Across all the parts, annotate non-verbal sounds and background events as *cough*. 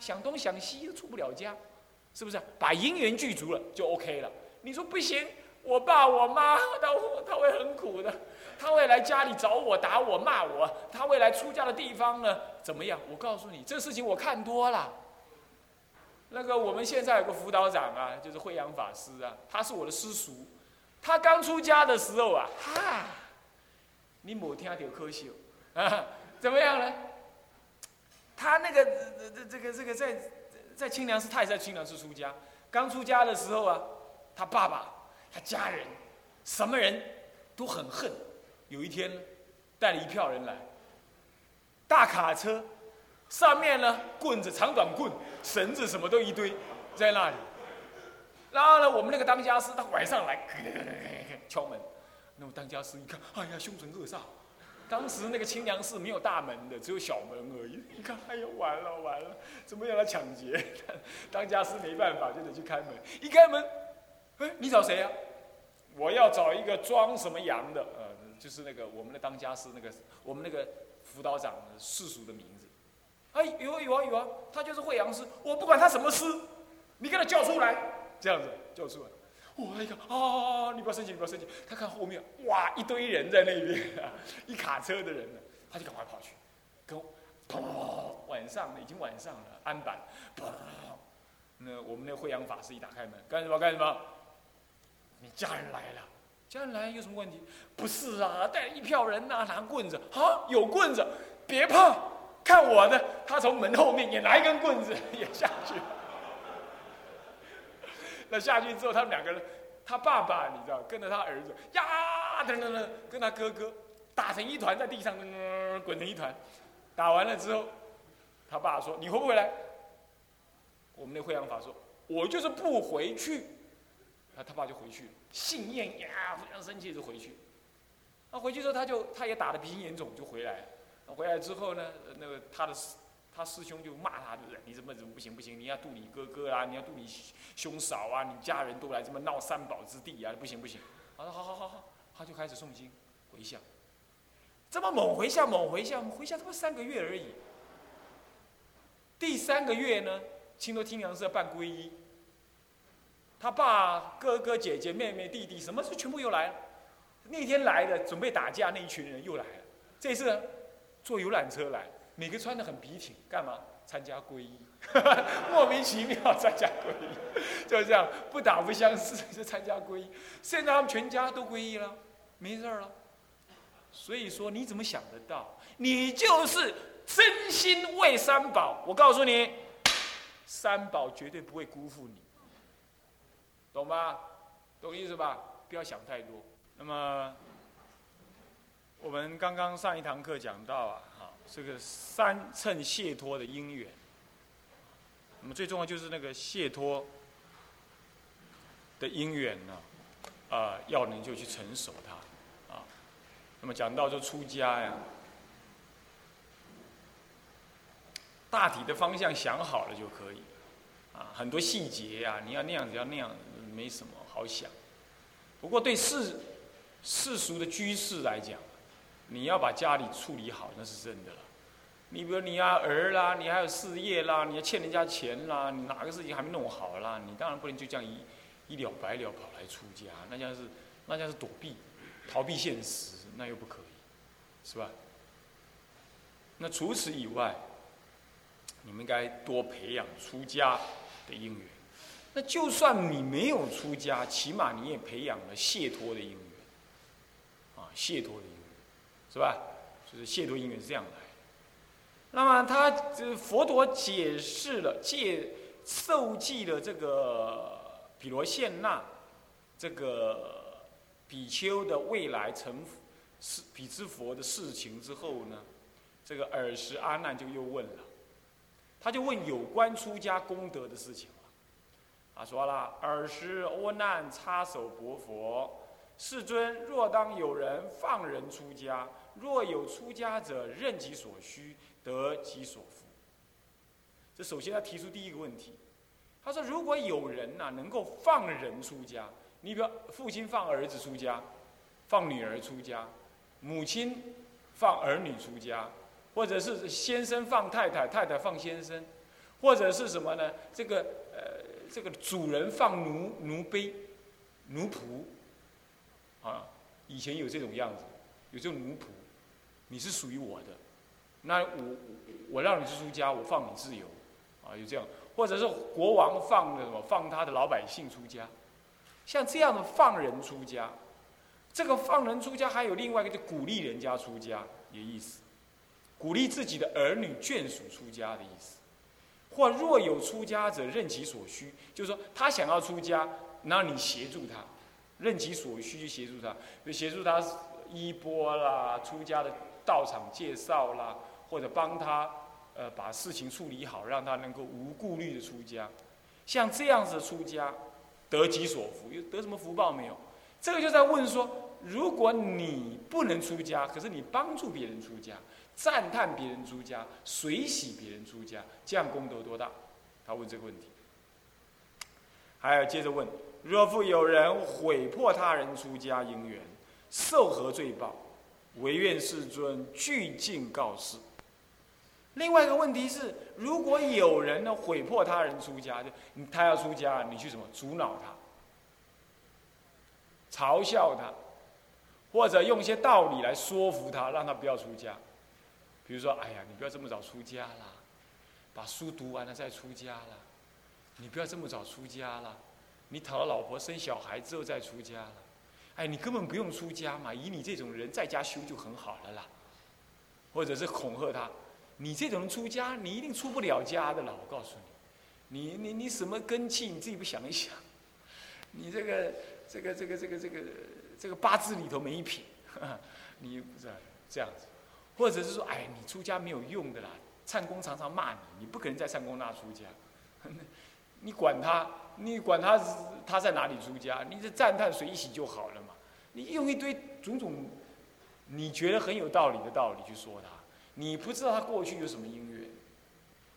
想东想西都出不了家，是不是？把姻缘具足了就 OK 了。你说不行，我爸我妈他他会很苦的，他会来家里找我打我骂我，他会来出家的地方呢怎么样？我告诉你，这事情我看多了。那个我们现在有个辅导长啊，就是慧阳法师啊，他是我的师叔。他刚出家的时候啊，哈，你某听点科学啊，*laughs* 怎么样呢？他那个这这这个这个在在清凉寺，他也在清凉寺出家。刚出家的时候啊，他爸爸、他家人，什么人都很恨。有一天，带了一票人来，大卡车，上面呢棍子、长短棍、绳子什么都一堆在那里。然后呢，我们那个当家师他晚上来 *laughs* 敲门，那么当家师一看，哎呀，凶神恶煞。当时那个清凉寺没有大门的，只有小门而已。*laughs* 你看，哎呦，完了完了，怎么要来抢劫？*laughs* 当家师没办法，就得去开门。一开门，哎，你找谁呀？我要找一个装什么羊的，呃，就是那个我们的当家师那个我们那个辅导长世俗的名字。哎，有啊有啊有啊，他就是惠阳师。我不管他什么师，你给他叫出来。这样子叫出来，哇！一看啊，你不要生气，你不要生气。他看后面，哇，一堆人在那边，一卡车的人呢，他就赶快跑去，跟，砰！晚上了，已经晚上了，安板，砰！那我们那惠阳法师一打开门，干什么干什么？你家人来了，家人来有什么问题？不是啊，带一票人呐，拿棍子，啊，有棍子，别怕，看我的。他从门后面也拿一根棍子，也下去。那下去之后，他们两个人，他爸爸你知道，跟着他儿子呀等等等，跟他哥哥打成一团，在地上滚成一团。打完了之后，他爸说：“你回不回来？”我们那惠阳法说：“我就是不回去。”他他爸就回去了，信念呀非常生气就回去。那回去之后，他就他也打得鼻青眼肿就回来了。回来之后呢，那个他的。他师兄就骂他，对不对？你怎么怎么不行不行？你要度你哥哥啊，你要度你兄嫂啊，你家人都来这么闹三宝之地啊，不行不行。他说好好好好，他就开始诵经回向。这么猛回向猛回向，回向他妈三个月而已。第三个月呢，青州听娘是要办皈依。他爸哥哥姐姐妹妹弟弟什么事全部又来了。那天来的准备打架那一群人又来了。这次坐游览车来。每个穿的很笔挺，干嘛？参加皈依，*laughs* 莫名其妙参加皈依，就是这样，不打不相识就参加皈依。现在他们全家都皈依了，没事了。所以说，你怎么想得到？你就是真心为三宝。我告诉你，三宝绝对不会辜负你，懂吗？懂意思吧？不要想太多。那么，我们刚刚上一堂课讲到啊。这个三乘解脱的因缘，那么最重要就是那个解脱的因缘呢，啊，要能就去成熟它，啊，那么讲到就出家呀，大体的方向想好了就可以，啊，很多细节呀，你要那样子要那样，没什么好想。不过对世世俗的居士来讲，你要把家里处理好，那是真的了。你比如你啊儿啦，你还有事业啦，你要欠人家钱啦，你哪个事情还没弄好啦？你当然不能就这样一一了百了跑来出家，那像是那像是躲避、逃避现实，那又不可以，是吧？那除此以外，你们应该多培养出家的因缘。那就算你没有出家，起码你也培养了解脱的因缘。啊，解脱的因，是吧？就是亵渎因缘是这样来。那么他这佛陀解释了戒受记的这个比罗宪那这个比丘的未来成是比之佛的事情之后呢，这个尔时阿难就又问了，他就问有关出家功德的事情了。他说了：尔时阿难插手薄佛，世尊若当有人放人出家，若有出家者任其所需。得其所福。这首先他提出第一个问题，他说：如果有人呐能够放人出家，你比如父亲放儿子出家，放女儿出家，母亲放儿女出家，或者是先生放太太，太太放先生，或者是什么呢？这个呃，这个主人放奴奴婢、奴仆，啊，以前有这种样子，有这种奴仆，你是属于我的，那我我让你去出家，我放你自由，啊，有这样，或者是国王放的什么，放他的老百姓出家，像这样的放人出家，这个放人出家还有另外一个就鼓励人家出家，的意思，鼓励自己的儿女眷属出家的意思。或若有出家者，任其所需，就是说他想要出家，那你协助他，任其所需去协助他，就协助他衣钵啦、出家的道场介绍啦，或者帮他呃把事情处理好，让他能够无顾虑的出家。像这样子出家，得其所福，又得什么福报没有？这个就在问说，如果你不能出家，可是你帮助别人出家。赞叹别人出家，随喜别人出家，这样功德多大？他问这个问题。还要接着问：若复有人毁破他人出家因缘，受何罪报？唯愿世尊具尽告示。另外一个问题是：如果有人呢毁破他人出家，就他要出家，你去什么阻挠他、嘲笑他，或者用一些道理来说服他，让他不要出家？比如说，哎呀，你不要这么早出家啦，把书读完了再出家啦。你不要这么早出家了，你讨了老婆生小孩之后再出家了。哎，你根本不用出家嘛，以你这种人在家修就很好了啦。或者是恐吓他，你这种人出家，你一定出不了家的了。我告诉你，你你你什么根气，你自己不想一想？你这个这个这个这个这个这个八字里头没一撇，*laughs* 你不是这样子。或者是说，哎，你出家没有用的啦，禅公常常骂你，你不可能在禅公那出家，*laughs* 你管他，你管他他在哪里出家，你这赞叹水洗就好了嘛。你用一堆种种你觉得很有道理的道理去说他，你不知道他过去有什么因缘，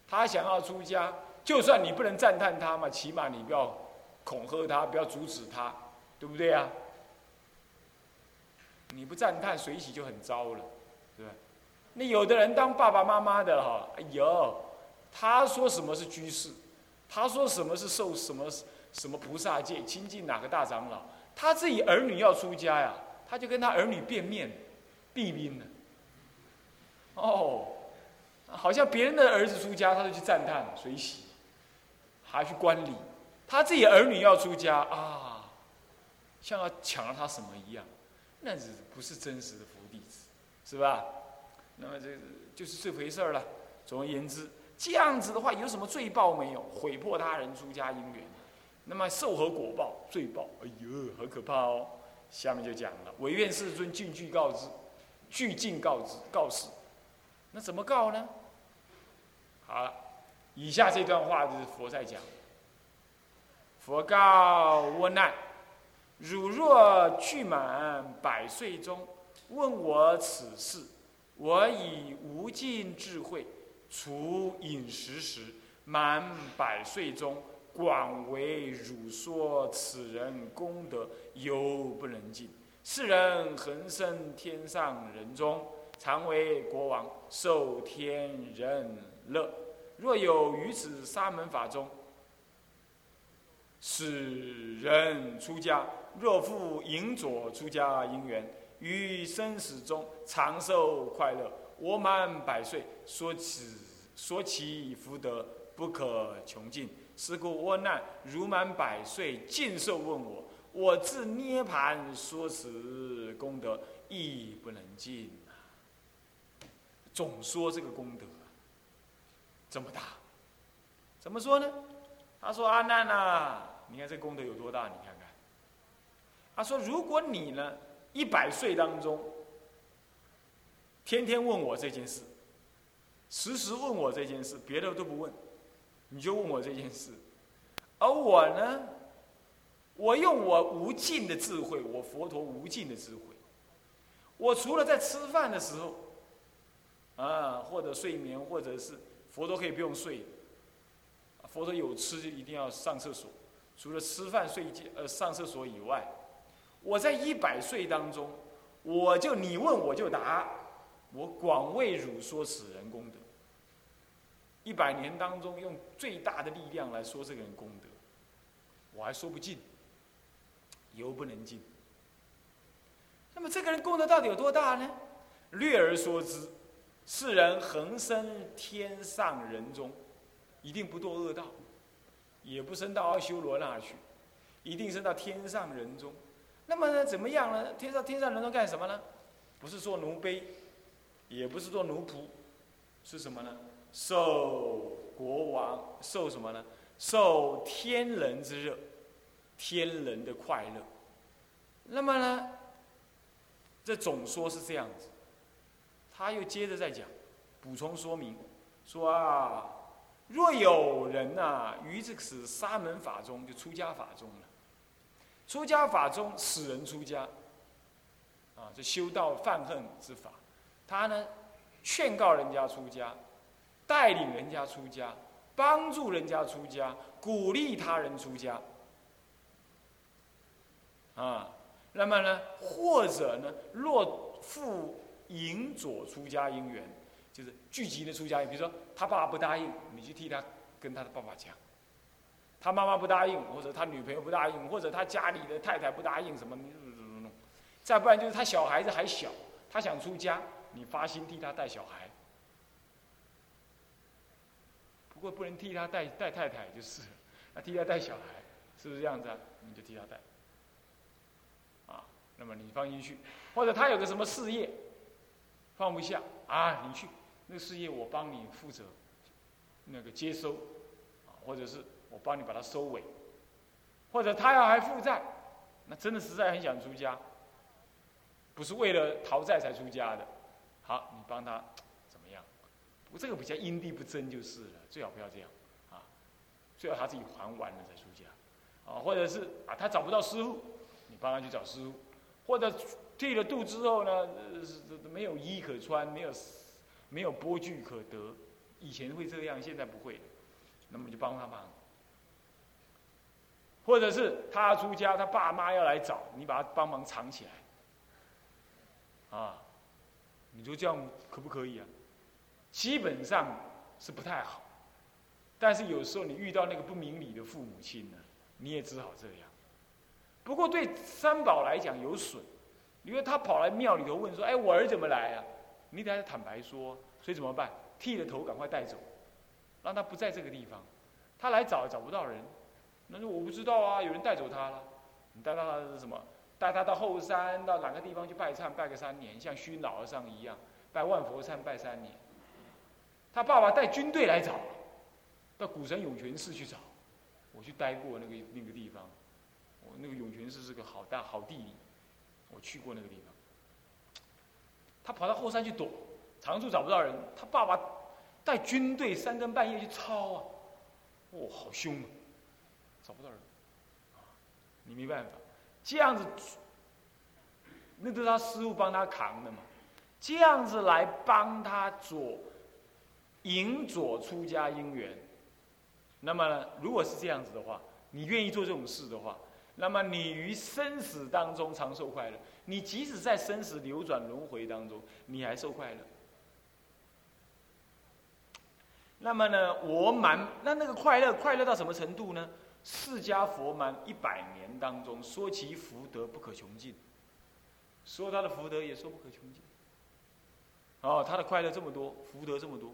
他想要出家，就算你不能赞叹他嘛，起码你不要恐吓他，不要阻止他，对不对啊？你不赞叹随喜就很糟了，对吧？那有的人当爸爸妈妈的哈，哎呦，他说什么是居士，他说什么是受什么什么菩萨戒，亲近哪个大长老，他自己儿女要出家呀，他就跟他儿女变面，避兵了。哦，好像别人的儿子出家，他就去赞叹随喜，还去观礼，他自己儿女要出家啊，像要抢了他什么一样，那是不是真实的佛弟子，是吧？那么这就是这回事儿了。总而言之，这样子的话有什么罪报没有？毁破他人出家因缘，那么受何果报？罪报，哎呦，好可怕哦！下面就讲了，唯愿世尊尽具告知，具尽告知告示。那怎么告呢？好了，以下这段话就是佛在讲。佛告窝难：汝若具满百岁中，问我此事。我以无尽智慧，除饮食时，满百岁中，广为汝说此人功德犹不能尽。世人恒生天上人中，常为国王，受天人乐。若有于此沙门法中，使人出家，若复引左出家因缘。于生死中长寿快乐，我满百岁，说此说其福德不可穷尽。是故我难如满百岁尽寿问我，我自涅盘说此功德亦不能尽啊总说这个功德这么大，怎么说呢？他说阿难呐，你看这功德有多大？你看看。他说如果你呢？一百岁当中，天天问我这件事，时时问我这件事，别的都不问，你就问我这件事。而我呢，我用我无尽的智慧，我佛陀无尽的智慧，我除了在吃饭的时候，啊，或者睡眠，或者是佛陀可以不用睡，佛陀有吃就一定要上厕所，除了吃饭、睡觉、呃上厕所以外。我在一百岁当中，我就你问我就答，我广为汝说此人功德。一百年当中用最大的力量来说这个人功德，我还说不尽，犹不能尽。那么这个人功德到底有多大呢？略而说之，世人恒生天上人中，一定不堕恶道，也不升到阿修罗那去，一定升到天上人中。那么呢，怎么样呢？天上天上人中干什么呢？不是做奴婢，也不是做奴仆，是什么呢？受国王，受什么呢？受天人之热，天人的快乐。那么呢？这总说是这样子，他又接着再讲，补充说明，说啊，若有人呐，于这个沙门法中，就出家法中了，出家法中使人出家，啊，这修道犯恨之法，他呢，劝告人家出家，带领人家出家，帮助人家出家，鼓励他人出家，啊。那么呢，或者呢，若复引左出家因缘，就是聚集的出家，比如说他爸爸不答应，你去替他跟他的爸爸讲；他妈妈不答应，或者他女朋友不答应，或者他家里的太太不答应，什么你再不然就是他小孩子还小，他想出家，你发心替他带小孩。不过不能替他带带太太就是，那替他带小孩，是不是这样子啊？你就替他带。啊那么你放心去，或者他有个什么事业放不下啊，你去那个事业我帮你负责，那个接收，或者是我帮你把它收尾，或者他要还负债，那真的实在很想出家，不是为了逃债才出家的，好，你帮他？我这个比较因地不争就是了，最好不要这样啊，最好他自己还完了再出家，啊，或者是啊他找不到师傅，你帮他去找师傅。或者剃了度之后呢，没有衣可穿，没有没有钵具可得，以前会这样，现在不会，那么就帮他忙。或者是他出家，他爸妈要来找你，把他帮忙藏起来，啊，你说这样可不可以啊？基本上是不太好，但是有时候你遇到那个不明理的父母亲呢，你也只好这样。不过对三宝来讲有损，因为他跑来庙里头问说：“哎，我儿怎么来啊？”你得坦白说，所以怎么办？剃了头赶快带走，让他不在这个地方。他来找找不到人，那说我不知道啊，有人带走他了。你带他是什么？带他到后山到哪个地方去拜忏，拜个三年，像虚老和尚一样拜万佛忏拜三年。他爸爸带军队来找，到古城涌泉寺去找，我去待过那个那个地方。我那个涌泉寺是个好大好地，我去过那个地方。他跑到后山去躲，长处找不到人。他爸爸带军队三更半夜去抄啊，哦，好凶啊，找不到人，你没办法，这样子，那都是他师傅帮他扛的嘛，这样子来帮他左引左出家因缘。那么呢，如果是这样子的话，你愿意做这种事的话。那么你于生死当中长受快乐，你即使在生死流转轮回当中，你还受快乐。那么呢，我满那那个快乐快乐到什么程度呢？释迦佛满一百年当中，说其福德不可穷尽，说他的福德也说不可穷尽。哦，他的快乐这么多，福德这么多，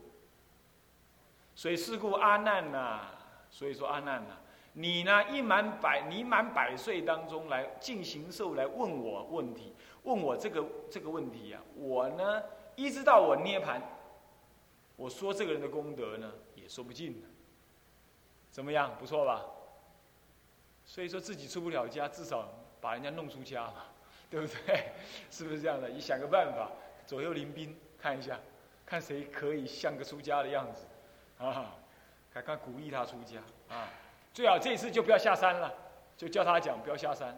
所以是故阿难呐，所以说阿难呐。你呢？一满百，你满百岁当中来进行受来问我问题，问我这个这个问题呀。我呢，一直到我涅盘，我说这个人的功德呢，也说不尽怎么样？不错吧？所以说自己出不了家，至少把人家弄出家嘛，*laughs* 对不对？是不是这样的？你想个办法，左右邻兵看一下，看谁可以像个出家的样子啊？看看鼓励他出家啊。最好这次就不要下山了，就叫他讲不要下山，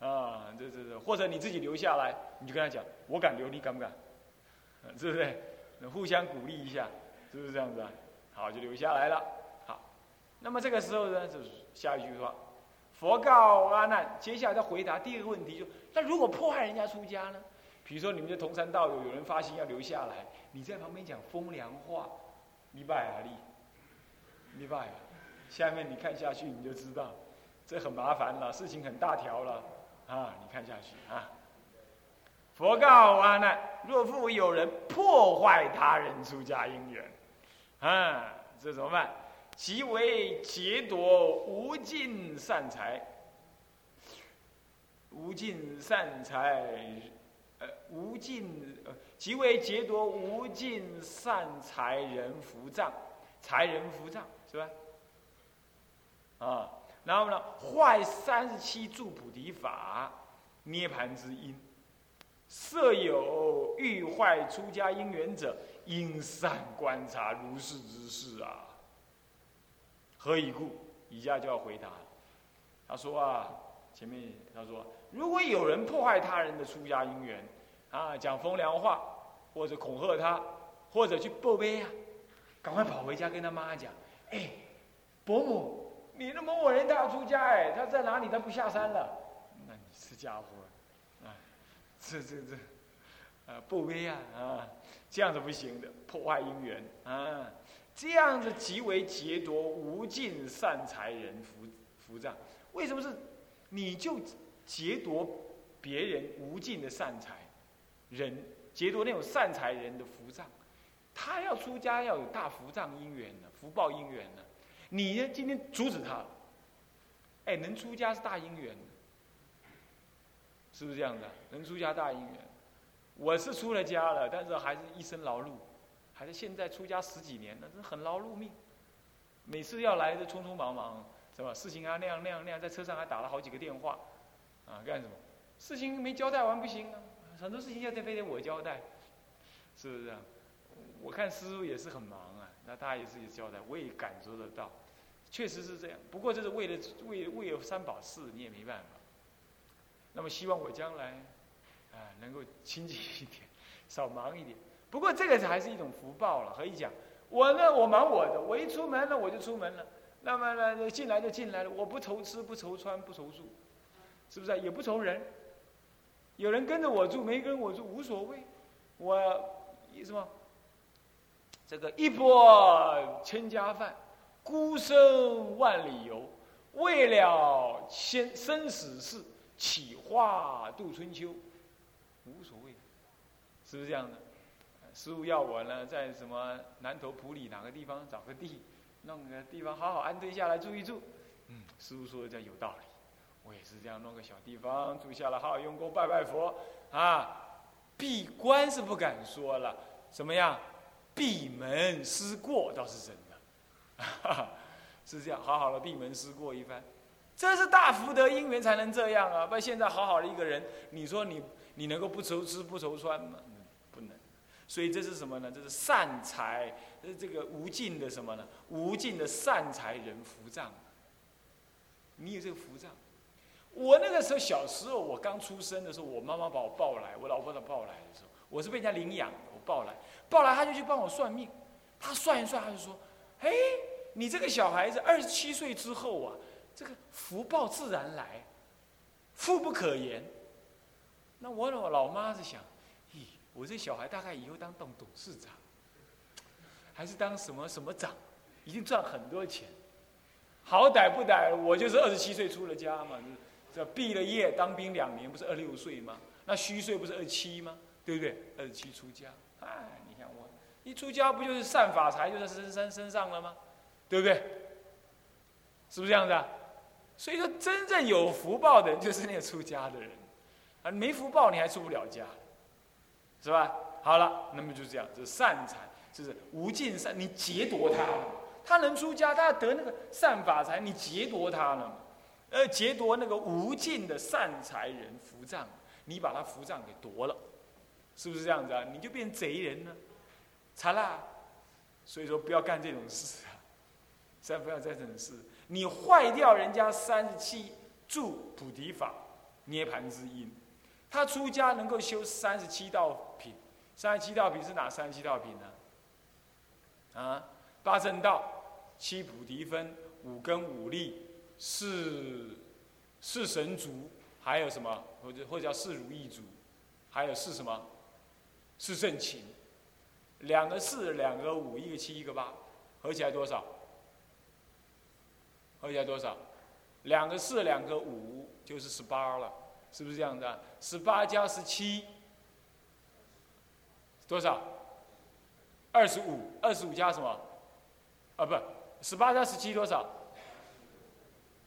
啊，这这这，或者你自己留下来，你就跟他讲，我敢留，你敢不敢？是不是？互相鼓励一下，是不是这样子啊？好，就留下来了。好，那么这个时候呢，就是下一句话，佛告阿难，接下来再回答第二个问题，就那如果迫害人家出家呢？比如说你们的同山道友有人发心要留下来，你在旁边讲风凉话，你拜阿力，明白？下面你看下去你就知道，这很麻烦了，事情很大条了啊！你看下去啊。佛告阿难：若复有人破坏他人出家因缘，啊，这怎么办？即为劫夺无尽善财，无尽善财，呃，无尽呃，即为劫夺无尽善财人福障，财人福障是吧？啊，然后呢，坏三十七住菩提法涅盘之因，设有欲坏出家因缘者，应善观察如是之事啊。何以故？以下就要回答了。他说啊，前面他说，如果有人破坏他人的出家因缘，啊，讲风凉话，或者恐吓他，或者去报悲啊，赶快跑回家跟他妈讲，哎，伯母，你的某某人他要出家，哎，他在哪里？他不下山了。那你是家伙，啊，这这这，啊，报碑啊，啊，这样子不行的，破坏姻缘啊。这样子极为劫夺无尽善财人福福障，为什么是？你就劫夺别人无尽的善财人，劫夺那种善财人的福障。他要出家要有大福障因缘的福报因缘的，你呢今天阻止他，哎，能出家是大因缘，是不是这样的？能出家大因缘，我是出了家了，但是还是一身劳碌。还是现在出家十几年了，这很劳碌命。每次要来的匆匆忙忙，是吧？事情啊那样那样那样，在车上还打了好几个电话，啊，干什么？事情没交代完不行啊，很多事情要得非得我交代，是不是啊？我看师傅也是很忙啊，那他也是也交代，我也感受得到，确实是这样。不过这是为了为为了三宝事，你也没办法。那么希望我将来，啊，能够清净一点，*laughs* 少忙一点。不过这个还是一种福报了，可以讲。我呢，我忙我的，我一出门呢，我就出门了。那么呢，进来就进来了，我不愁吃，不愁穿，不愁住，是不是？也不愁人。有人跟着我住，没跟我住无所谓。我什么？这个一钵千家饭，孤身万里游，为了先生死事，起化度春秋，无所谓，是不是这样的？师傅要我呢，在什么南头埔里哪个地方找个地，弄个地方好好安顿下来住一住。嗯，师傅说的这有道理，我也是这样弄个小地方住下来，好好用功拜拜佛啊。闭关是不敢说了，怎么样？闭门思过倒是真的，*laughs* 是这样，好好的闭门思过一番，这是大福德因缘才能这样啊。不然现在好好的一个人，你说你你能够不愁吃不愁穿吗？所以这是什么呢？这是善财，呃，这个无尽的什么呢？无尽的善财人福障。你有这个福障。我那个时候小时候，我刚出生的时候，我妈妈把我抱来，我老婆把抱来的时候，我是被人家领养，我抱来，抱来他就去帮我算命，他算一算，他就说：“哎，你这个小孩子二十七岁之后啊，这个福报自然来，富不可言。”那我老老妈是想。我这小孩大概以后当董董事长，还是当什么什么长，一定赚很多钱。好歹不歹，我就是二十七岁出了家嘛，这毕了业当兵两年，不是二六岁吗？那虚岁不是二七吗？对不对？二十七出家，哎，你看我一出家不就是善法财就在身身身上了吗？对不对？是不是这样子啊？所以说，真正有福报的人就是那个出家的人，啊，没福报你还出不了家。是吧？好了，那么就这样，这是善财，就是无尽善，你劫夺他，他能出家，他要得那个善法财，你劫夺他了嘛，呃，劫夺那个无尽的善财人福障，你把他福障给夺了，是不是这样子啊？你就变贼人了，惨啦！所以说不要干这种事啊，三不要再这种事，你坏掉人家三十七住菩提法涅盘之因。他出家能够修三十七道，三十七道品是哪三十七道品呢？啊，八正道、七菩提分、五根五力、四四神足，还有什么？或者或者叫四如意足，还有四什么？四正勤。两个四，两个五，一个七，一个八，合起来多少？合起来多少？两个四，两个五，就是十八了，是不是这样的？十八加十七，多少？二十五，二十五加什么？啊，不，十八加十七多少？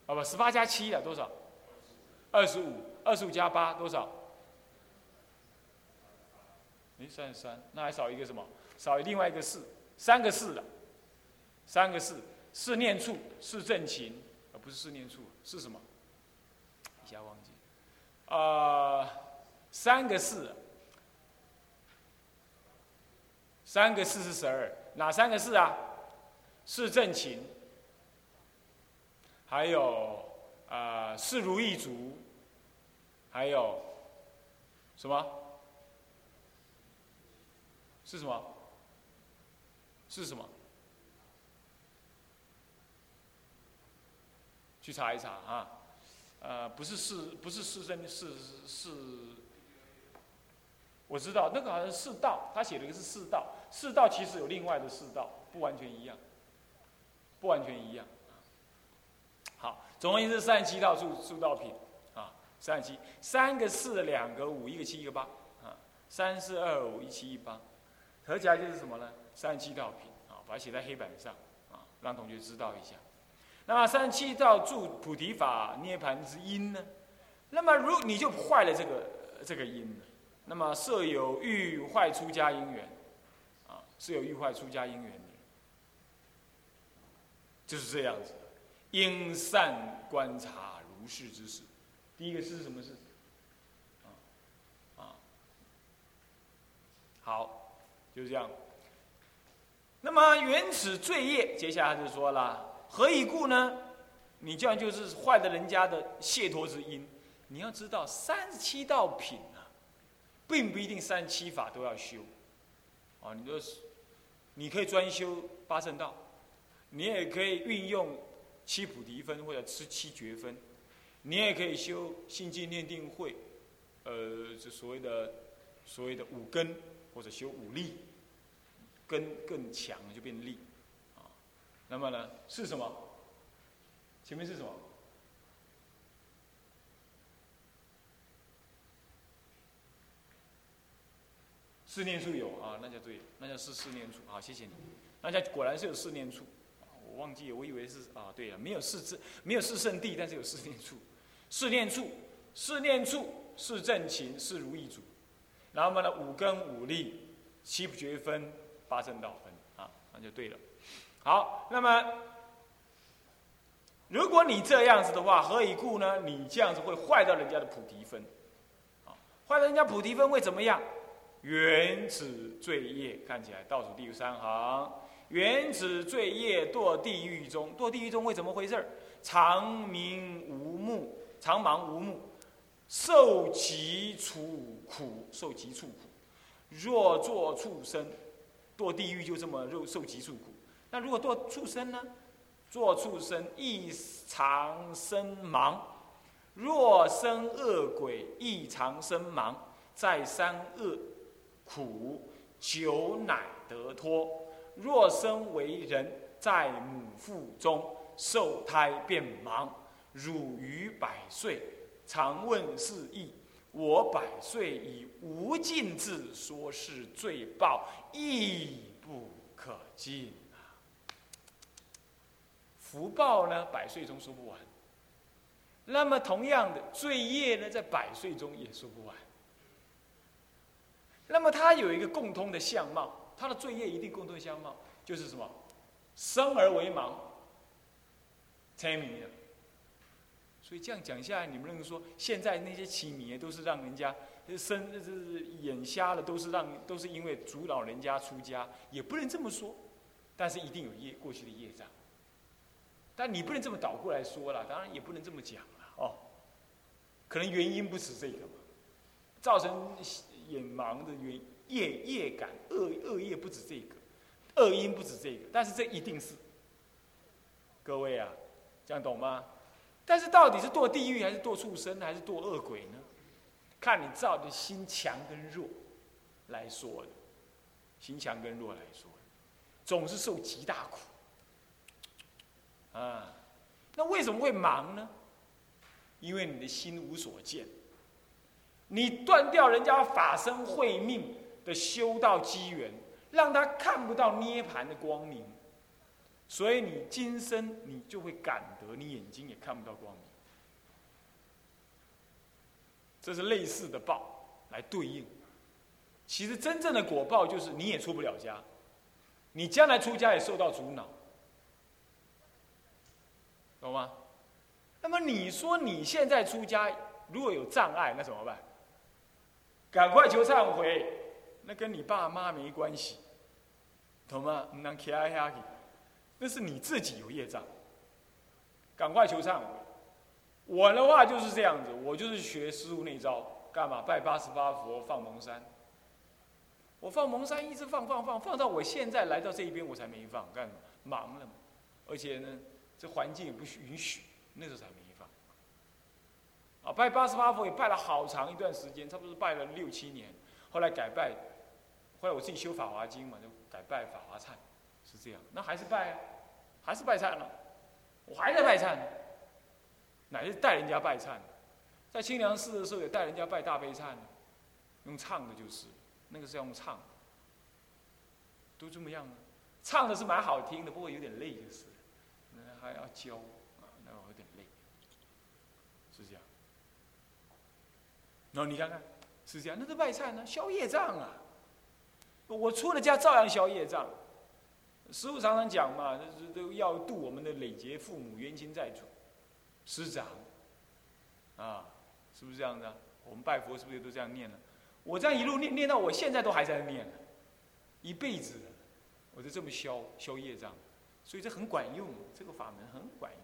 啊，不，十八加七的多少？二十五，二十五加八多少？哎，三十三，那还少一个什么？少另外一个四，三个四了，三个四，四念处，四正勤，而不是四念处，是什么？一下忘记。啊，三个四，三个四是十二，哪三个四啊？四正勤，还有啊四如意足，还有什么？是什么？是什么？去查一查啊！呃，不是四，不是四生，四四。我知道那个好像是四道，他写了个是四道，四道其实有另外的四道，不完全一样，不完全一样。好，总而言之，三十七道数数道品啊，三十七，三个四，两个五，一个七，一个八啊，三四二五一七一八。合起来就是什么呢？三十七道品啊，把它写在黑板上啊，让同学知道一下。那么三十七道助菩提法涅盘之因呢？那么如你就坏了这个这个因了。那么设有欲坏出家因缘，是有欲坏出家因缘的，就是这样子。应善观察如是之事。第一个是什么事？啊啊，好。就是这样。那么原始罪业，接下来就说了，何以故呢？你这样就是坏了人家的解脱之因。你要知道，三十七道品啊，并不一定三十七法都要修。啊，你就是，你可以专修八圣道，你也可以运用七菩提分或者吃七绝分，你也可以修心经念定慧，呃，这所谓的所谓的五根。或者修五力，根更强就变力，啊，那么呢是什么？前面是什么？四念处有啊，那叫对，那叫是四念处啊，谢谢你，那叫果然是有四念处，我忘记，我以为是啊，对了，没有四智，没有四圣地，但是有四念处，四念处，四念处是正勤，是如意主。然后呢，五根五力，七不绝分，八正道分，啊，那就对了。好，那么如果你这样子的话，何以故呢？你这样子会坏掉人家的菩提分，啊，坏人家菩提分会怎么样？原子罪业，看起来倒数第三行，原子罪业堕地狱中，堕地狱中会怎么回事儿？长明无目，长盲无目。受极处苦，受极处苦。若作畜生，堕地狱就这么受受极处苦。那如果堕畜生呢？做畜生亦常生盲。若生恶鬼，亦常生盲。在三恶苦，久乃得脱。若生为人，在母腹中受胎变盲，汝于百岁。常问是义，我百岁以无尽智说是罪报，亦不可尽啊！福报呢，百岁中说不完；那么同样的罪业呢，在百岁中也说不完。那么它有一个共通的相貌，它的罪业一定共通相貌，就是什么？生而为盲，猜谜的。所以这样讲下来，你们认为说现在那些起迷都是让人家生就是眼瞎了，都是让都是因为阻扰人家出家，也不能这么说。但是一定有业过去的业障。但你不能这么倒过来说了，当然也不能这么讲了哦。可能原因不止这个嘛，造成眼盲的原业业感恶恶业不止这个，恶因不止这个，但是这一定是。各位啊，这样懂吗？但是到底是堕地狱还是堕畜生还是堕恶鬼呢？看你造的心强跟弱来说的，心强跟弱来说，总是受极大苦啊！那为什么会忙呢？因为你的心无所见，你断掉人家法身慧命的修道机缘，让他看不到涅盘的光明，所以你今生你就会感得，你眼睛也看不到光明。这是类似的报来对应。其实真正的果报就是你也出不了家，你将来出家也受到阻挠，懂吗？那么你说你现在出家如果有障碍，那怎么办？赶快求忏悔，那跟你爸妈没关系，懂吗？能起来下去，那是你自己有业障，赶快求忏悔。我的话就是这样子，我就是学师傅那招，干嘛拜八十八佛放蒙山。我放蒙山一直放放放放到我现在来到这一边，我才没放，干嘛？忙了嘛，而且呢，这环境也不允许，那时候才没。拜八十八佛也拜了好长一段时间，差不多拜了六七年，后来改拜，后来我自己修法华经嘛，就改拜法华忏，是这样。那还是拜啊，还是拜忏了，我还在拜忏。乃是带人家拜忏，在清凉寺的时候也带人家拜大悲忏，用唱的就是，那个是要用唱，都这么样啊。唱的是蛮好听的，不过有点累就是，还要教啊，那有点累，是这样。然后你看看，是这样，那个拜忏呢，消业障啊。我出了家照样消业障。师傅常常讲嘛，这这都要度我们的累劫父母冤亲债主。师长，啊，是不是这样子？我们拜佛是不是都这样念呢？我这样一路念念到我现在都还在念，一辈子，我就这么消消业障，所以这很管用，这个法门很管用，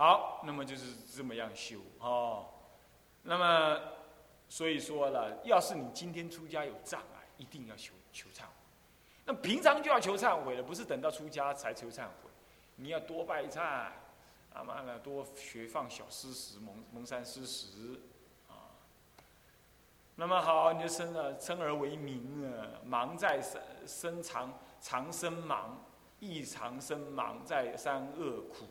好，那么就是这么样修哦。那么，所以说了，要是你今天出家有障碍，一定要求求忏悔。那平常就要求忏悔了，不是等到出家才求忏悔。你要多拜忏，阿妈呢？多学放小施食，蒙蒙山施食，啊。那么好，你就生了生而为名啊，忙在生生长长生忙，亦长生忙在三恶苦，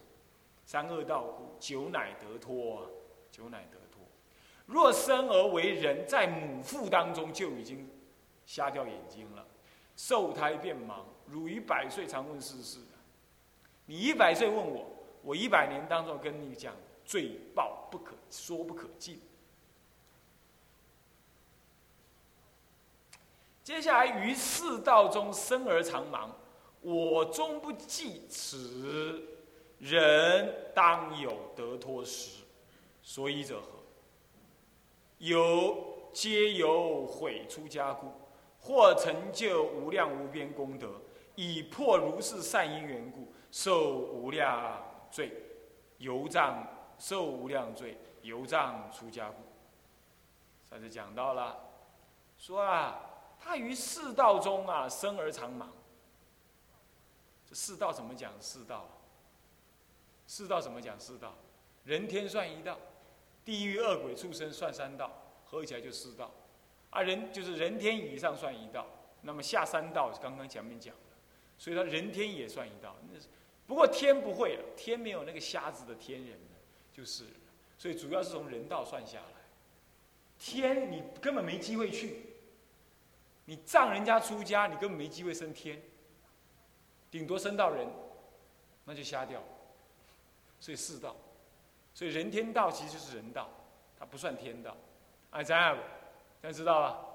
三恶道苦，久乃得脱啊，久乃得脱。若生而为人，在母腹当中就已经瞎掉眼睛了，受胎变盲，汝于百岁常问世事。你一百岁问我，我一百年当中跟你讲，罪报不可说不可尽。接下来于世道中生而常忙，我终不计此，人当有得脱时，所以者何？有皆由毁出家故，或成就无量无边功德，以破如是善因缘故。受无量罪，由障受无量罪，由障出家故。上次讲到了，说啊，他于世道中啊，生而常忙。这世道怎么讲？世道，世道怎么讲？世道，人天算一道，地狱恶鬼畜生算三道，合起来就四道。啊，人就是人天以上算一道，那么下三道刚刚前面讲的，所以说人天也算一道，那是。不过天不会了，天没有那个瞎子的天人，就是，所以主要是从人道算下来，天你根本没机会去，你仗人家出家，你根本没机会升天，顶多升到人，那就瞎掉，所以四道，所以人天道其实就是人道，它不算天道，哎，这样，这样知道吧？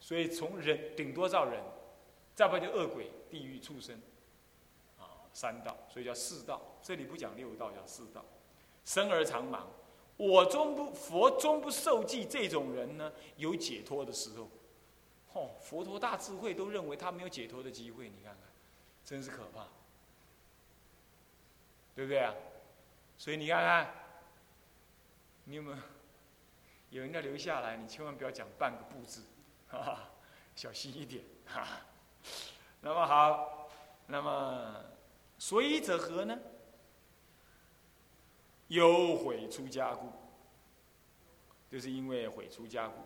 所以从人顶多造人，再不就恶鬼、地狱、畜生。啊三道，所以叫四道。这里不讲六道，叫四道。生而常忙，我终不佛终不受记。这种人呢，有解脱的时候。哦，佛陀大智慧都认为他没有解脱的机会。你看看，真是可怕，对不对啊？所以你看看，你有没有有人要留下来？你千万不要讲半个不字，*laughs* 哈哈，小心一点。*laughs* 哈哈。那么好，那么。所以者何呢？有毁出家故，就是因为毁出家故，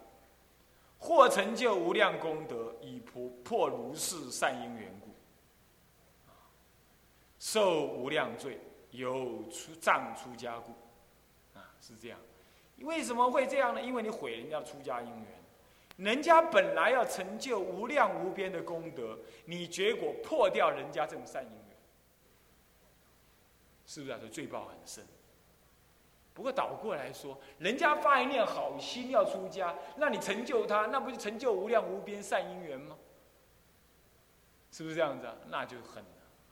或成就无量功德，以破破如是善因缘故。受无量罪，有出障出家故，啊，是这样。为什么会这样呢？因为你毁人家出家因缘，人家本来要成就无量无边的功德，你结果破掉人家这种善因缘，是不是啊？这罪报很深。不过倒过来说，人家发一念好心要出家，那你成就他，那不就成就无量无边善因缘吗？是不是这样子啊？那就很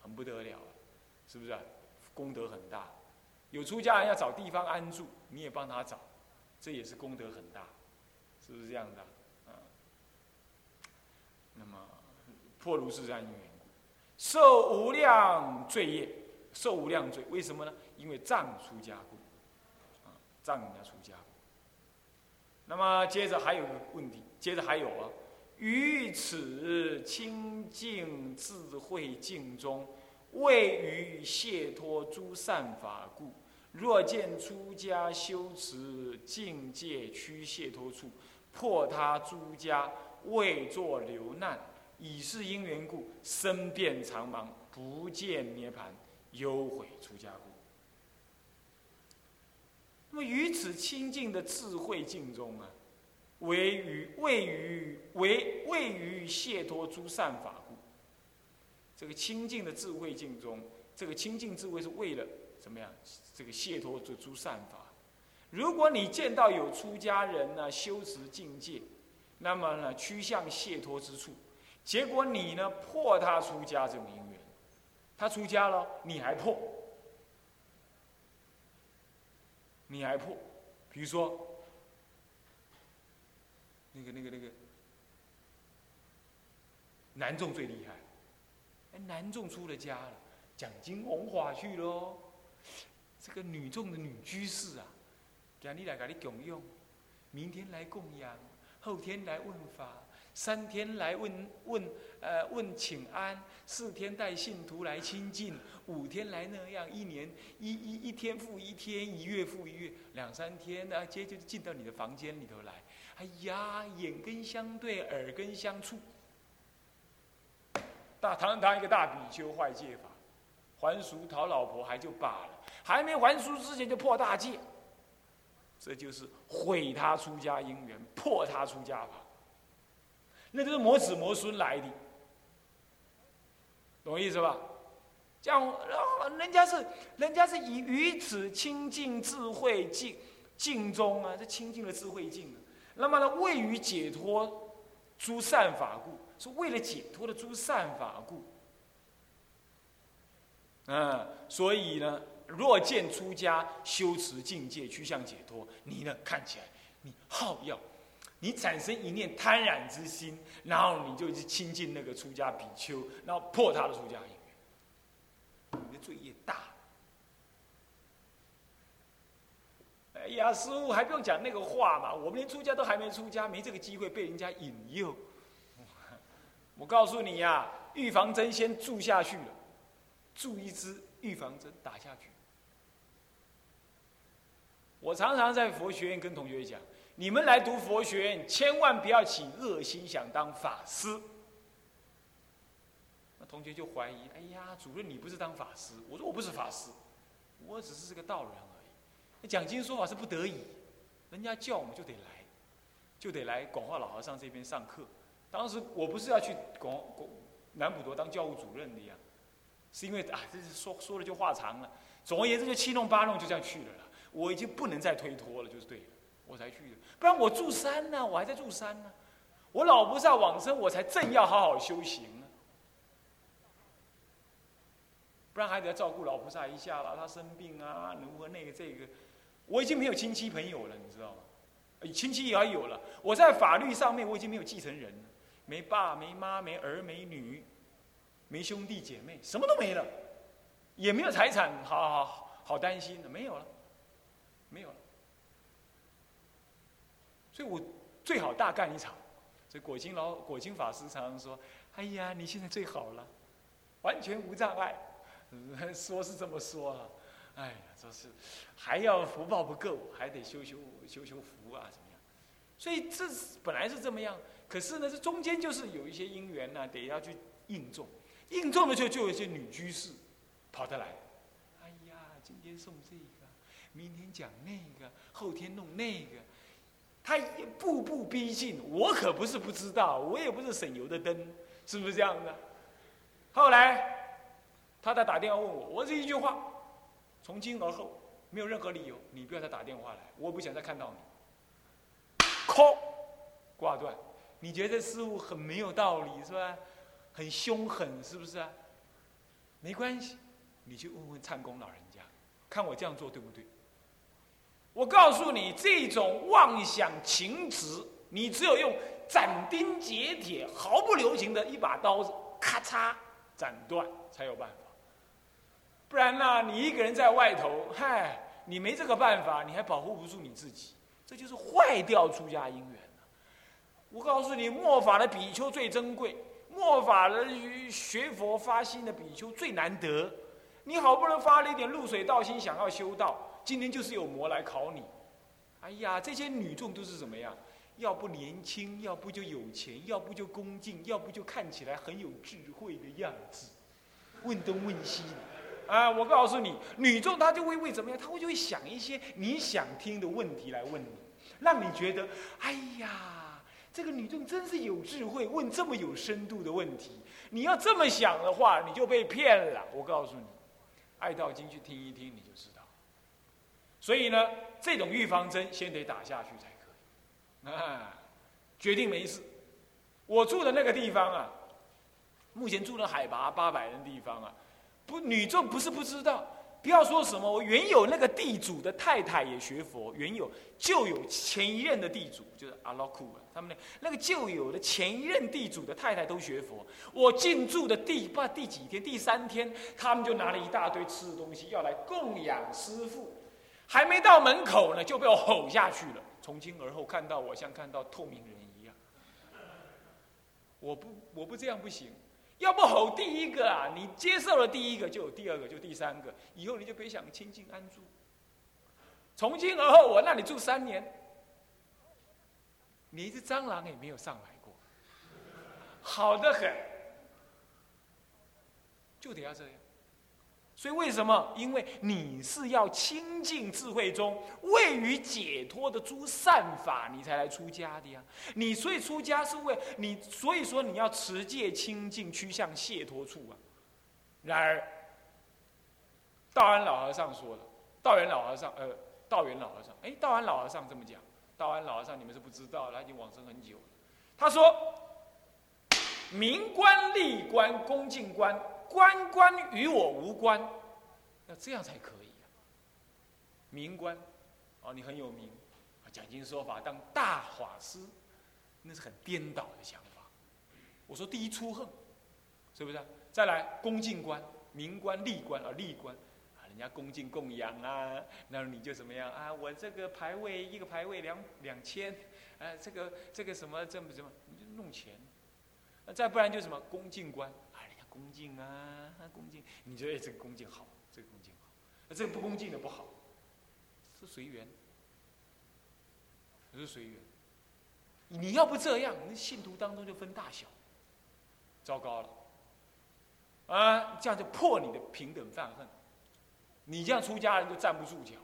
很不得了了，是不是啊？功德很大。有出家人要找地方安住，你也帮他找。这也是功德很大，是不是这样的？啊，那么破如是善因缘，受无量罪业，受无量罪，为什么呢？因为藏出家故，啊，藏人家出家。那么接着还有个问题，接着还有啊，于此清净智慧境中，未于解脱诸善法故。若见出家修持境界趋解脱处，破他诸家未作流难，以是因缘故，身变长茫，不见涅盘，忧悔出家故。那么于此清净的智慧境中啊，为于为于为为于解脱诸善法。这个清净的智慧境中，这个清净智慧是为了怎么样？这个解脱诸诸善法，如果你见到有出家人呢修持境界，那么呢趋向解脱之处，结果你呢破他出家这种因缘，他出家了，你还破，你还破，比如说那个那个那个南众最厉害，哎，南众出了家了，讲经弘法去喽。这个女众的女居士啊，今日来给你供用，明天来供养，后天来问法，三天来问问呃问请安，四天带信徒来亲近，五天来那样，一年一一一天复一天，一月复一月，两三天呢，接着进到你的房间里头来，哎呀，眼根相对，耳根相触，大堂堂一个大比丘坏戒法，还俗讨老婆还就罢了。还没还俗之前就破大戒，这就是毁他出家因缘，破他出家法。那都是魔子魔孙来的，懂意思吧？这样，然后人家是人家是以于此清净智慧境境中啊，这清净的智慧境啊，那么呢，为于解脱诸善法故，是为了解脱的诸善法故。嗯，所以呢。若见出家修持境界趋向解脱，你呢看起来你好要，你产生一念贪婪之心，然后你就去亲近那个出家比丘，然后破他的出家因，你的罪业大。哎呀，师傅还不用讲那个话嘛，我们连出家都还没出家，没这个机会被人家引诱。我告诉你呀，预防针先注下去了，注一支预防针打下去。我常常在佛学院跟同学讲：你们来读佛学院，千万不要起恶心，想当法师。那同学就怀疑：哎呀，主任，你不是当法师？我说我不是法师，我只是是个道人而已。讲经说法是不得已，人家叫我们就得来，就得来广化老和尚这边上课。当时我不是要去广广南普陀当教务主任的呀，是因为啊，这是说说了就话长了。总而言之，就七弄八弄就这样去了啦。我已经不能再推脱了，就是对了，我才去的。不然我住山呢，我还在住山呢。我老菩萨往生，我才正要好好修行呢。不然还得要照顾老菩萨一下了，他生病啊，如何那个这个，我已经没有亲戚朋友了，你知道吗？亲戚也要有了，我在法律上面我已经没有继承人了，没爸没妈没儿没女，没兄弟姐妹，什么都没了，也没有财产，好好好好担心的，没有了。没有了，所以我最好大干一场。所以果金老果金法师常常说：“哎呀，你现在最好了，完全无障碍。*laughs* ”说是这么说啊，哎呀，这是还要福报不够，还得修修修修福啊，怎么样？所以这本来是这么样，可是呢，这中间就是有一些因缘呢，得要去应众。应众的就就有一些女居士，跑得来。哎呀，今天送这个，明天讲那个，后天弄那个，他步步逼近。我可不是不知道，我也不是省油的灯，是不是这样的？后来，他在打电话问我，我这一句话，从今而后没有任何理由，你不要再打电话来，我不想再看到你。call，挂断。你觉得师傅很没有道理是吧？很凶狠是不是啊？没关系，你去问问唱公老人家，看我这样做对不对？我告诉你，这种妄想情执，你只有用斩钉截铁、毫不留情的一把刀子，咔嚓。斩断才有办法，不然呢？你一个人在外头，嗨，你没这个办法，你还保护不住你自己，这就是坏掉出家因缘我告诉你，末法的比丘最珍贵，末法的学佛发心的比丘最难得。你好不容易发了一点露水道心，想要修道，今天就是有魔来考你。哎呀，这些女众都是怎么样？要不年轻，要不就有钱，要不就恭敬，要不就看起来很有智慧的样子，问东问西的。啊，我告诉你，女众她就会为怎么样？她会就会想一些你想听的问题来问你，让你觉得，哎呀，这个女众真是有智慧，问这么有深度的问题。你要这么想的话，你就被骗了。我告诉你，爱道经去听一听，你就知道。所以呢，这种预防针先得打下去才可以。啊，决定没事。我住的那个地方啊，目前住的海拔八百的地方啊，不女众不是不知道，不要说什么，我原有那个地主的太太也学佛，原有就有前一任的地主就是阿拉库啊，他们那那个旧有的前一任地主的太太都学佛。我进驻的第不第几天，第三天，他们就拿了一大堆吃的东西要来供养师傅，还没到门口呢，就被我吼下去了。从今而后看到我像看到透明人一样，我不我不这样不行，要不吼第一个啊，你接受了第一个就有第二个就第三个，以后你就别想清净安住。从今而后我让你住三年，你一只蟑螂也没有上来过，好的很，就得要这样。所以为什么？因为你是要清净智慧中位于解脱的诸善法，你才来出家的呀。你所以出家是为你，所以说你要持戒清净，趋向解脱处啊。然而，道安老和尚说了，道元老和尚，呃，道元老和尚，哎，道安老和尚这么讲，道安老和尚你们是不知道，他已经往生很久了。他说：明官、利官、恭敬官。官官与我无关，要这样才可以啊。名官，哦，你很有名，讲经说法当大法师，那是很颠倒的想法。我说第一出横，是不是？再来恭敬官，名官、利官啊，利官啊，人家恭敬供养啊，那你就怎么样啊？我这个牌位一个牌位两两千，啊，这个这个什么这么什么，你就弄钱。再不然就什么恭敬官。恭敬啊，恭敬！你觉得这个恭敬好，这个恭敬好，那这个不恭敬的不好，是随缘，是随缘。你要不这样，那信徒当中就分大小，糟糕了，啊，这样就破你的平等泛恨，你这样出家人就站不住脚，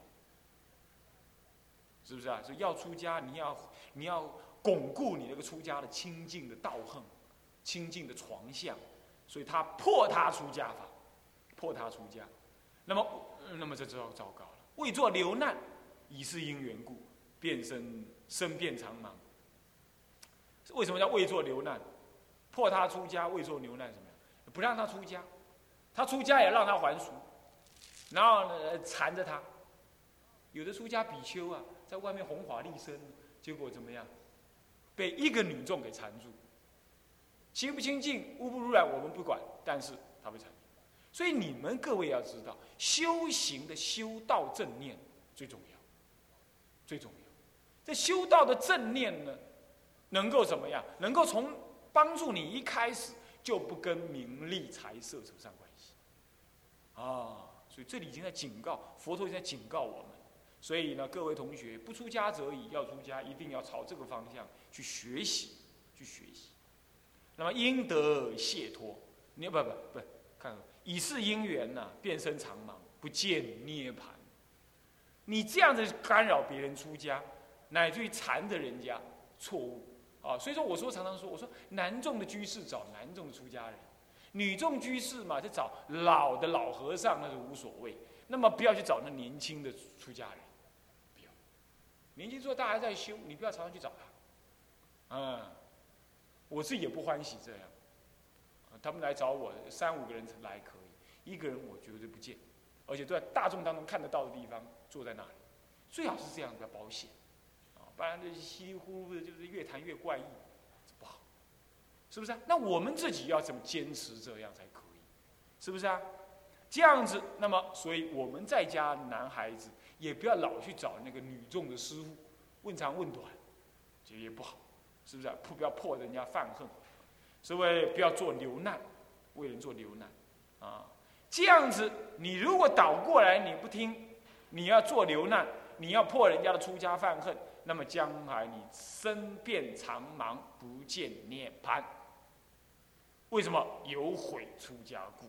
是不是啊？所以要出家，你要你要巩固你那个出家的清净的道行，清净的床相。所以他破他出家法，破他出家，那么那么这就糟糕了。为作流难，以是因缘故，变身身变长盲。为什么叫未作流难？破他出家，未作流难什么呀？不让他出家，他出家也让他还俗，然后呢缠着他。有的出家比丘啊，在外面弘法立身，结果怎么样？被一个女众给缠住。清不清净，污不污染，我们不管，但是他会产生。所以你们各位要知道，修行的修道正念最重要，最重要。这修道的正念呢，能够怎么样？能够从帮助你一开始就不跟名利财色扯上关系。啊，所以这里已经在警告，佛陀已经在警告我们。所以呢，各位同学，不出家则已，要出家一定要朝这个方向去学习，去学习。那么应得解脱，你不不不，看以是因缘呐，变身长忙，不见涅盘。你这样子干扰别人出家，乃至于缠着人家，错误啊！所以说，我说常常说，我说男众的居士找男众的出家人，女众居士嘛，就找老的老和尚，那是无所谓。那么不要去找那年轻的出家人，不要。年轻时候他还在修，你不要常常去找他。嗯，我自己也不欢喜这样。他们来找我，三五个人来可以，一个人我绝对不见，而且都在大众当中看得到的地方坐在那里，最好是这样比较保险，啊，不然这稀里糊涂的，就是越谈越怪异，不好，是不是啊？那我们自己要怎么坚持这样才可以？是不是啊？这样子，那么所以我们在家男孩子也不要老去找那个女众的师傅问长问短，这也不好，是不是啊？不不要破人家犯恨。所以不要做流难，为人做流难，啊，这样子你如果倒过来你不听，你要做流难，你要破人家的出家犯恨，那么将来你身变长盲，不见涅槃。为什么有毁出家故？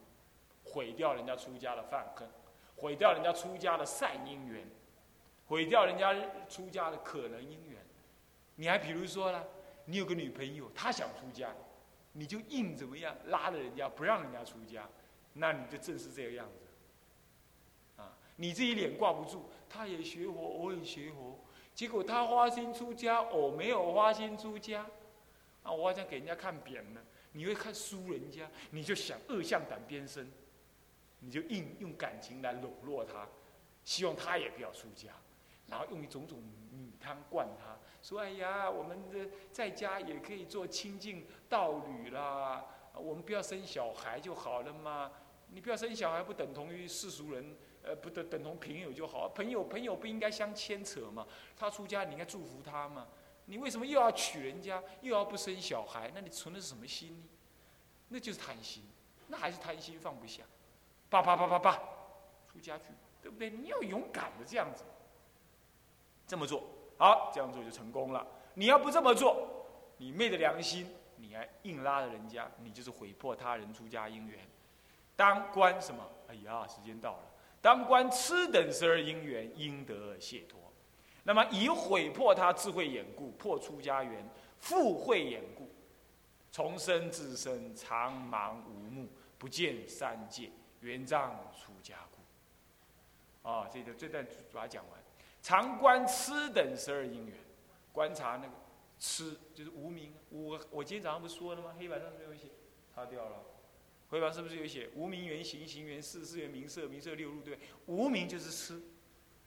毁掉人家出家的犯恨，毁掉人家出家的善因缘，毁掉人家出家的可能因缘。你还比如说呢，你有个女朋友，她想出家。你就硬怎么样拉着人家不让人家出家，那你就正是这个样子。啊，你自己脸挂不住，他也学佛，我也学佛，结果他花心出家，我没有花心出家，啊，我好像给人家看扁了，你会看输人家，你就想恶向胆边生，你就硬用感情来笼络他，希望他也不要出家，然后用一种种米汤灌他。说：“哎呀，我们的在家也可以做清净道侣啦，我们不要生小孩就好了嘛。你不要生小孩，不等同于世俗人，呃，不等等同朋友就好。朋友朋友不应该相牵扯嘛。他出家，你应该祝福他嘛。你为什么又要娶人家，又要不生小孩？那你存的是什么心呢？那就是贪心，那还是贪心放不下。叭叭叭叭叭，出家去，对不对？你要勇敢的这样子，这么做。”好，这样做就成功了。你要不这么做，你昧着良心，你还硬拉着人家，你就是毁破他人出家因缘。当官什么？哎呀，时间到了。当官痴等十二因缘，应得解脱。那么以毁破他智慧眼故，破出家缘，复慧眼故，重生自身长盲无目，不见三界，缘障出家故。啊，这个这段把它讲完。常观痴等十二因缘，观察那个痴就是无名。我我今天早上不是说了吗？黑板上是有写，擦掉了。黑板是不是有写无名缘行，行缘事，事缘名色，名色六入，对不对？无名就是痴，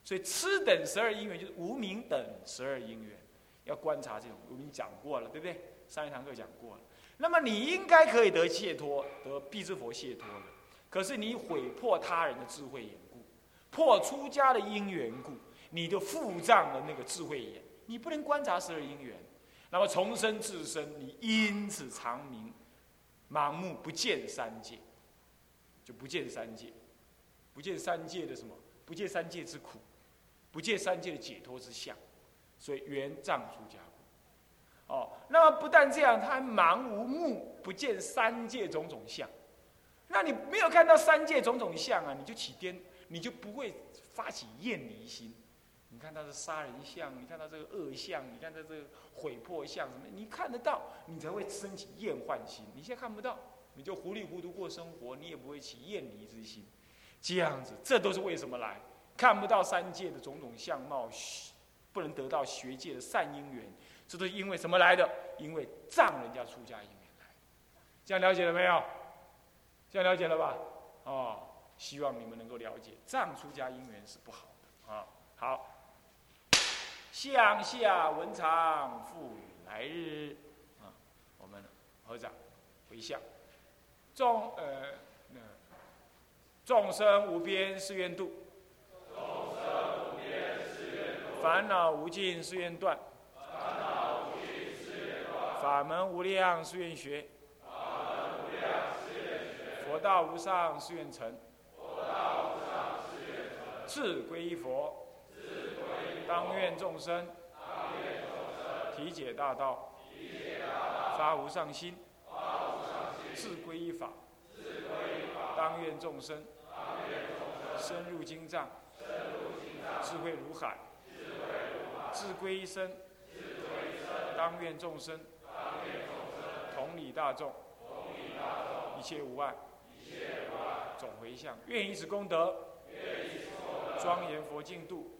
所以痴等十二因缘就是无名等十二因缘，要观察这种。我们讲过了，对不对？上一堂课讲过了。那么你应该可以得解脱，得必之佛解脱的。可是你毁破他人的智慧眼故，破出家的因缘故。你就附障了那个智慧眼，你不能观察十二因缘，那么重生自身，你因此长明，盲目不见三界，就不见三界，不见三界的什么？不见三界之苦，不见三界的解脱之相，所以缘障出家哦，那么不但这样，他还盲无目，不见三界种种相。那你没有看到三界种种相啊，你就起颠，你就不会发起厌离心。你看他的杀人相，你看他这个恶相，你看他这个毁破相什么？你看得到，你才会升起厌患心。你现在看不到，你就糊里糊涂过生活，你也不会起厌离之心。这样子，这都是为什么来？看不到三界的种种相貌，不能得到学界的善因缘，这都是因为什么来的？因为障人家出家因缘来。这样了解了没有？这样了解了吧？哦，希望你们能够了解，障出家因缘是不好的啊。好。向下文长赋予来日，啊，我们合掌回向，众呃，众生无边誓愿度，众生无边誓愿度，烦恼无尽誓愿断，烦恼无尽誓愿断，法门无量誓愿学，法门无量誓愿学，佛道无上誓愿成，佛道无上誓愿成，智归依佛。当愿众生体解大道，发无上心，志归依法，当愿众生深入经藏，智慧如海，智归一生。当愿众生同理大众，一切无碍，总回向，愿以此功德庄严佛净土，